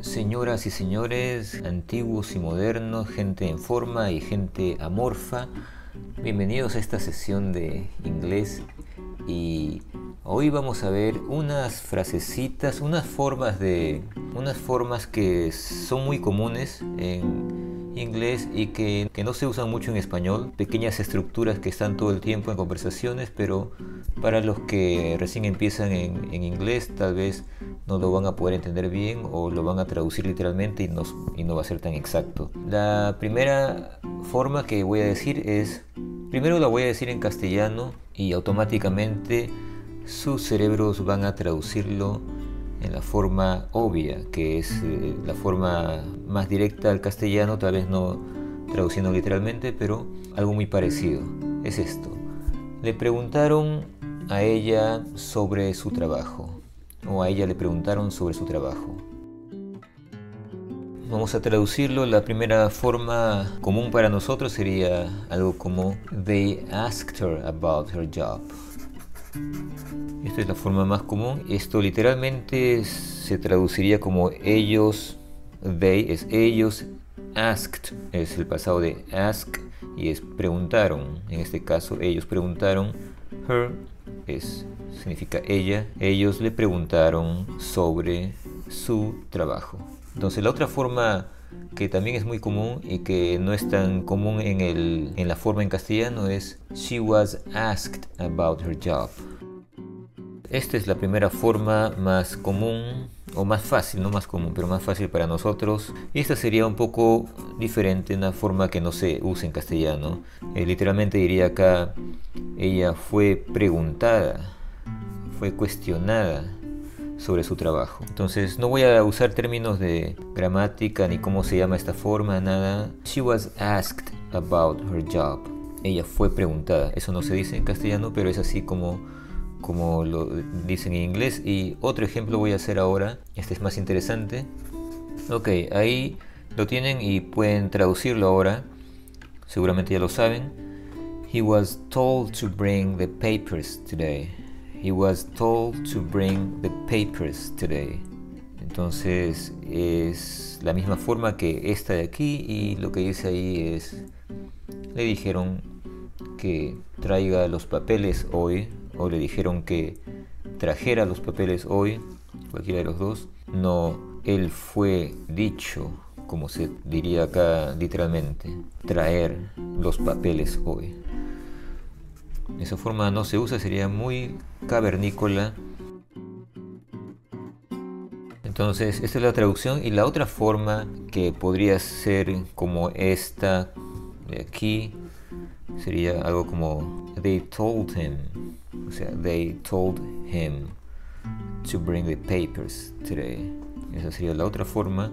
Señoras y señores, antiguos y modernos, gente en forma y gente amorfa, bienvenidos a esta sesión de inglés. Y hoy vamos a ver unas frasecitas, unas formas de unas formas que son muy comunes en inglés y que, no se usan mucho en español, pequeñas estructuras que están todo el tiempo en conversaciones, pero para los que recién empiezan en, en inglés tal vez no lo van a poder entender bien o lo van a traducir literalmente y no, y no va a ser tan exacto. La primera forma que voy a decir es, primero la voy a decir en castellano y automáticamente sus cerebros van a traducirlo en la forma obvia, que es eh, la forma más directa al castellano, tal vez no traduciendo literalmente, pero algo muy parecido. Es esto. Le preguntaron a ella sobre su trabajo, o a ella le preguntaron sobre su trabajo. Vamos a traducirlo. La primera forma común para nosotros sería algo como They asked her about her job. Esta es la forma más común. Esto literalmente se traduciría como ellos, they es ellos, asked es el pasado de ask y es preguntaron. En este caso ellos preguntaron, her es significa ella, ellos le preguntaron sobre su trabajo. Entonces la otra forma que también es muy común y que no es tan común en, el, en la forma en castellano es she was asked about her job. Esta es la primera forma más común o más fácil, no más común, pero más fácil para nosotros. Y esta sería un poco diferente, una forma que no se usa en castellano. Eh, literalmente diría acá, ella fue preguntada, fue cuestionada sobre su trabajo. Entonces no voy a usar términos de gramática ni cómo se llama esta forma, nada. She was asked about her job. Ella fue preguntada. Eso no se dice en castellano, pero es así como como lo dicen en inglés. Y otro ejemplo voy a hacer ahora, este es más interesante. Ok, ahí lo tienen y pueden traducirlo ahora, seguramente ya lo saben. He was told to bring the papers today. He was told to bring the papers today. Entonces es la misma forma que esta de aquí y lo que dice ahí es, le dijeron que traiga los papeles hoy o le dijeron que trajera los papeles hoy, cualquiera de los dos. No, él fue dicho, como se diría acá literalmente, traer los papeles hoy. Esa forma no se usa, sería muy cavernícola. Entonces, esta es la traducción y la otra forma que podría ser como esta de aquí sería algo como they told him o sea, they told him to bring the papers today. Esa sería la otra forma.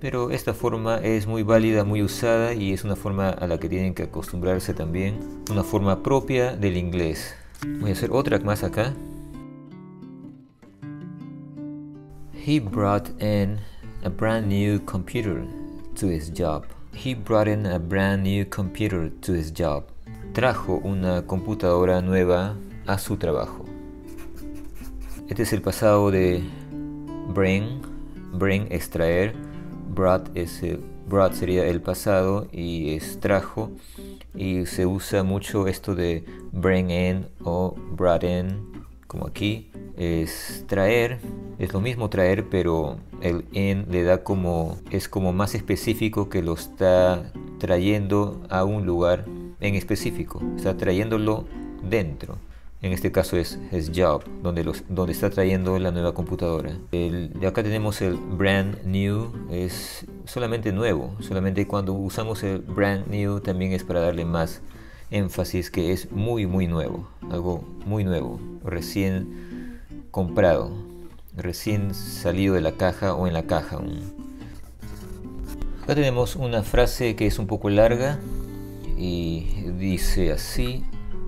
Pero esta forma es muy válida, muy usada y es una forma a la que tienen que acostumbrarse también. Una forma propia del inglés. Voy a hacer otra más acá. He brought in a brand new computer to his job. He brought in a brand new computer to his job. Trajo una computadora nueva a su trabajo. Este es el pasado de bring, bring extraer, brought, es brought sería el pasado y extrajo y se usa mucho esto de bring in o brought in como aquí es traer. Es lo mismo traer pero el in le da como es como más específico que lo está trayendo a un lugar en específico. Está trayéndolo dentro en este caso es, es Job, donde, donde está trayendo la nueva computadora. Acá tenemos el brand new, es solamente nuevo, solamente cuando usamos el brand new también es para darle más énfasis que es muy muy nuevo, algo muy nuevo, recién comprado. recién salido de la caja o en la caja Acá tenemos una frase que es un poco larga y dice así.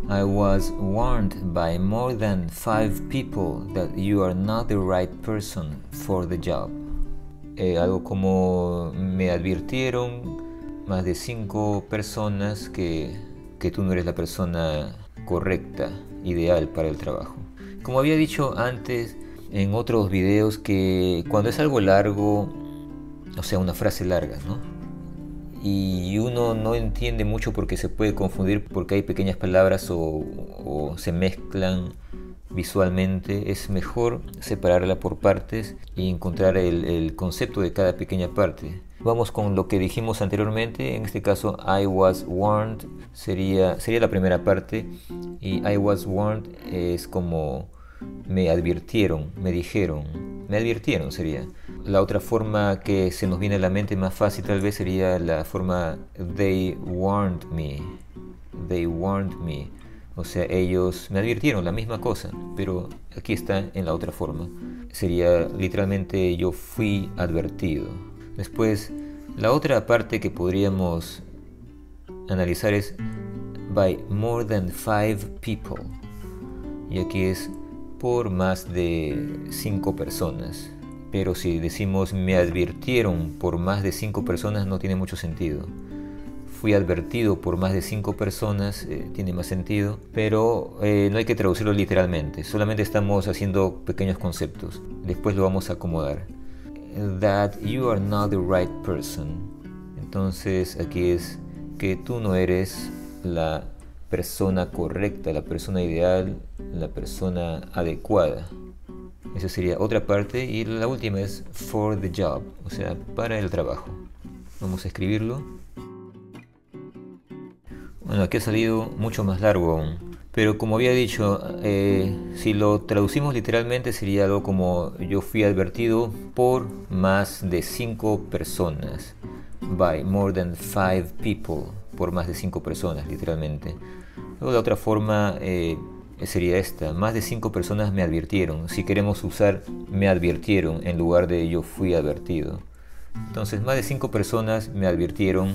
I was warned by more than five people that you are not the right person for the job. Eh, algo como me advirtieron más de cinco personas que, que tú no eres la persona correcta, ideal para el trabajo. Como había dicho antes en otros videos que cuando es algo largo, o sea, una frase larga, ¿no? Y uno no entiende mucho porque se puede confundir porque hay pequeñas palabras o, se mezclan visualmente, es mejor separarla por partes y encontrar el, concepto de cada pequeña parte. Vamos con lo que dijimos anteriormente, en este caso I was warned sería, sería la primera parte. Y I was warned es como me advirtieron, me dijeron, me advirtieron sería. La otra forma que se nos viene a la mente más fácil tal vez sería la forma they warned me, they warned me o sea, ellos me advirtieron la misma cosa, pero aquí está en la otra forma. Sería literalmente yo fui advertido. Después, la otra parte que podríamos analizar es by more than five people. Y aquí es por más de cinco personas. Pero si decimos me advirtieron por más de cinco personas no tiene mucho sentido fui advertido por más de cinco personas, eh, tiene más sentido, pero eh, no hay que traducirlo literalmente, solamente estamos haciendo pequeños conceptos, después lo vamos a acomodar. That you are not the right person. Entonces aquí es que tú no eres la persona correcta, la persona ideal, la persona adecuada. Esa sería otra parte. Y la última es for the job, o sea, para el trabajo. Vamos a escribirlo. Bueno, aquí ha salido mucho más largo aún. Pero como había dicho, eh, si lo traducimos literalmente sería algo como yo fui advertido por más de cinco personas. By more than five people. Por más de cinco personas, literalmente. Luego de otra forma eh, sería esta. Más de cinco personas me advirtieron. Si queremos usar me advirtieron en lugar de yo fui advertido. Entonces, más de cinco personas me advirtieron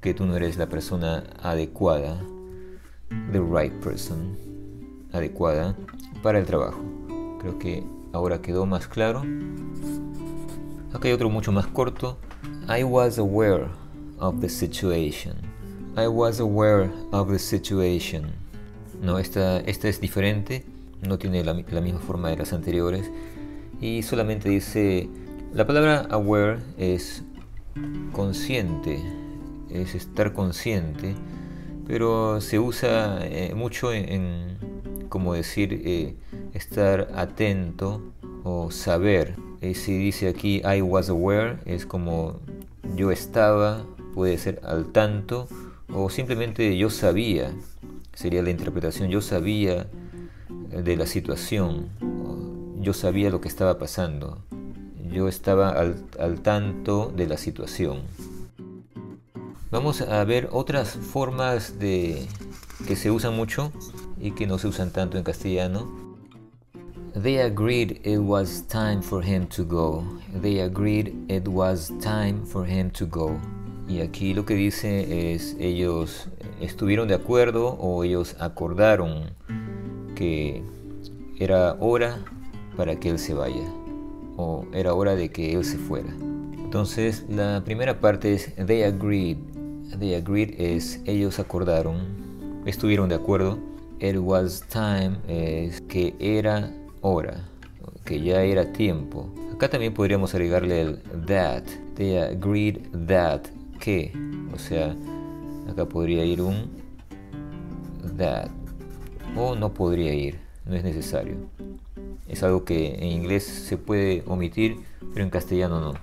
que tú no eres la persona adecuada, the right person, adecuada para el trabajo. Creo que ahora quedó más claro. Acá hay otro mucho más corto. I was aware of the situation. I was aware of the situation. No, esta, esta es diferente, no tiene la, misma forma de las anteriores. Y solamente dice, la palabra aware es consciente, es estar consciente, pero se usa eh, mucho en, como decir, eh, estar atento o saber. Eh, si dice aquí I was aware, es como yo estaba, puede ser al tanto, o simplemente yo sabía, sería la interpretación, yo sabía de la situación, yo sabía lo que estaba pasando, yo estaba al tanto de la situación. Vamos a ver otras formas de que se usan mucho y que no se usan tanto en castellano. They agreed it was time for him to go. They agreed it was time for him to go. Y aquí lo que dice es ellos estuvieron de acuerdo o ellos acordaron que era hora para que él se vaya o era hora de que él se fuera. Entonces la primera parte es they agreed They agreed es ellos acordaron, estuvieron de acuerdo. It was time es que era hora, que ya era tiempo. Acá también podríamos agregarle el that. They agreed that que, o sea, acá podría ir un that o no podría ir, no es necesario. Es algo que en inglés se puede omitir, pero en castellano no.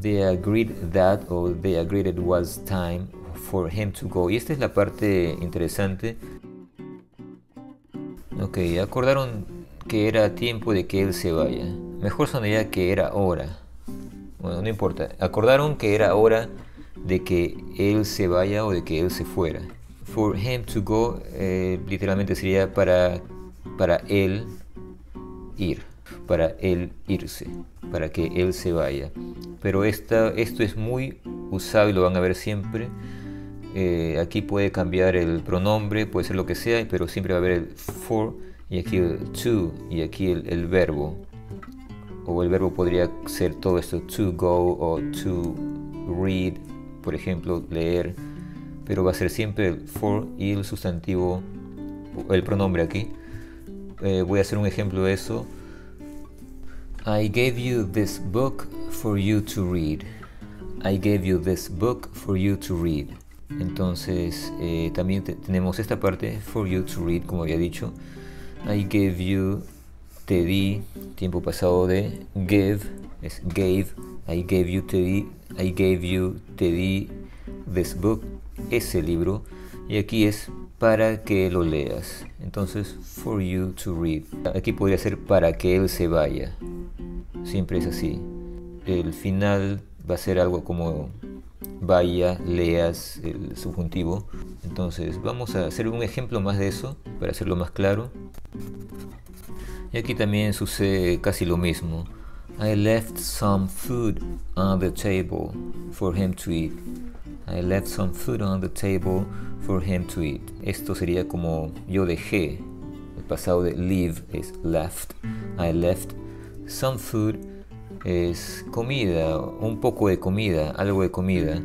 They agreed that or they agreed it was time for him to go. Y esta es la parte interesante. Ok, acordaron que era tiempo de que él se vaya. Mejor sonaría que era hora. Bueno, no importa. Acordaron que era hora de que él se vaya o de que él se fuera. For him to go eh, literalmente sería para, para él ir. para él irse, para que él se vaya. Pero esta, esto es muy usado y lo van a ver siempre. Eh, aquí puede cambiar el pronombre, puede ser lo que sea, pero siempre va a haber el for y aquí el to y aquí el, el verbo. O el verbo podría ser todo esto, to go o to read, por ejemplo, leer. Pero va a ser siempre el for y el sustantivo, el pronombre aquí. Eh, voy a hacer un ejemplo de eso. I gave you this book for you to read. I gave you this book for you to read. Entonces eh, también tenemos esta parte for you to read, como había dicho. I gave you, te di, tiempo pasado de give, es gave. I gave you, te di, I gave you, te di this book, ese libro. Y aquí es para que lo leas. Entonces, for you to read. Aquí podría ser para que él se vaya. Siempre es así. El final va a ser algo como vaya, leas el subjuntivo. Entonces, vamos a hacer un ejemplo más de eso para hacerlo más claro. Y aquí también sucede casi lo mismo. I left some food on the table for him to eat. I left some food on the table for him to eat. Esto sería como yo dejé. El pasado de leave es left. I left some food es comida, un poco de comida, algo de comida.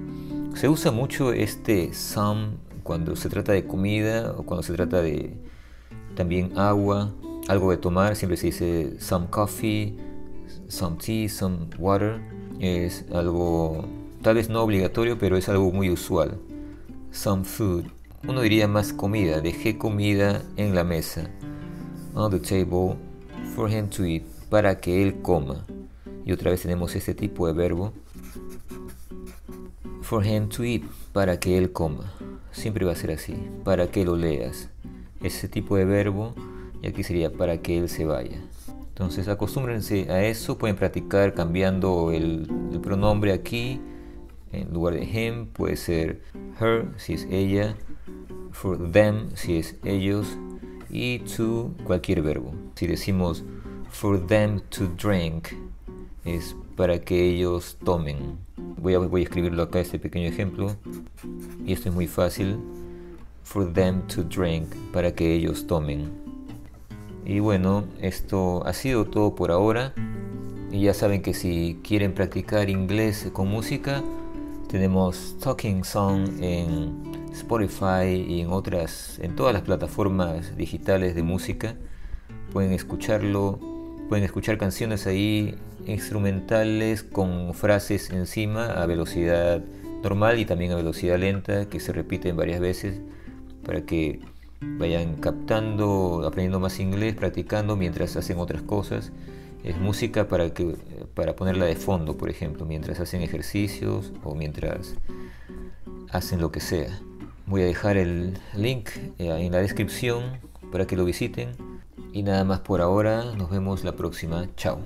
Se usa mucho este some cuando se trata de comida o cuando se trata de también agua, algo de tomar. Siempre se dice some coffee, some tea, some water. Es algo Tal vez no obligatorio, pero es algo muy usual. Some food. Uno diría más comida. Dejé comida en la mesa. On the table for him to eat. Para que él coma. Y otra vez tenemos este tipo de verbo. For him to eat. Para que él coma. Siempre va a ser así. Para que lo leas. Ese tipo de verbo. Y aquí sería para que él se vaya. Entonces acostúmbrense a eso. Pueden practicar cambiando el, el pronombre aquí en lugar de him puede ser her si es ella, for them si es ellos y to cualquier verbo. Si decimos for them to drink es para que ellos tomen. Voy a, voy a escribirlo acá este pequeño ejemplo y esto es muy fácil. For them to drink para que ellos tomen. Y bueno, esto ha sido todo por ahora. Y ya saben que si quieren practicar inglés con música, tenemos Talking Song en Spotify y en otras, en todas las plataformas digitales de música. Pueden escucharlo, pueden escuchar canciones ahí instrumentales con frases encima a velocidad normal y también a velocidad lenta que se repiten varias veces para que vayan captando, aprendiendo más inglés, practicando mientras hacen otras cosas es música para, que, para ponerla de fondo, por ejemplo, mientras hacen ejercicios o mientras hacen lo que sea. Voy a dejar el link eh, en la descripción para que lo visiten. Y nada más por ahora, nos vemos la próxima. Chao.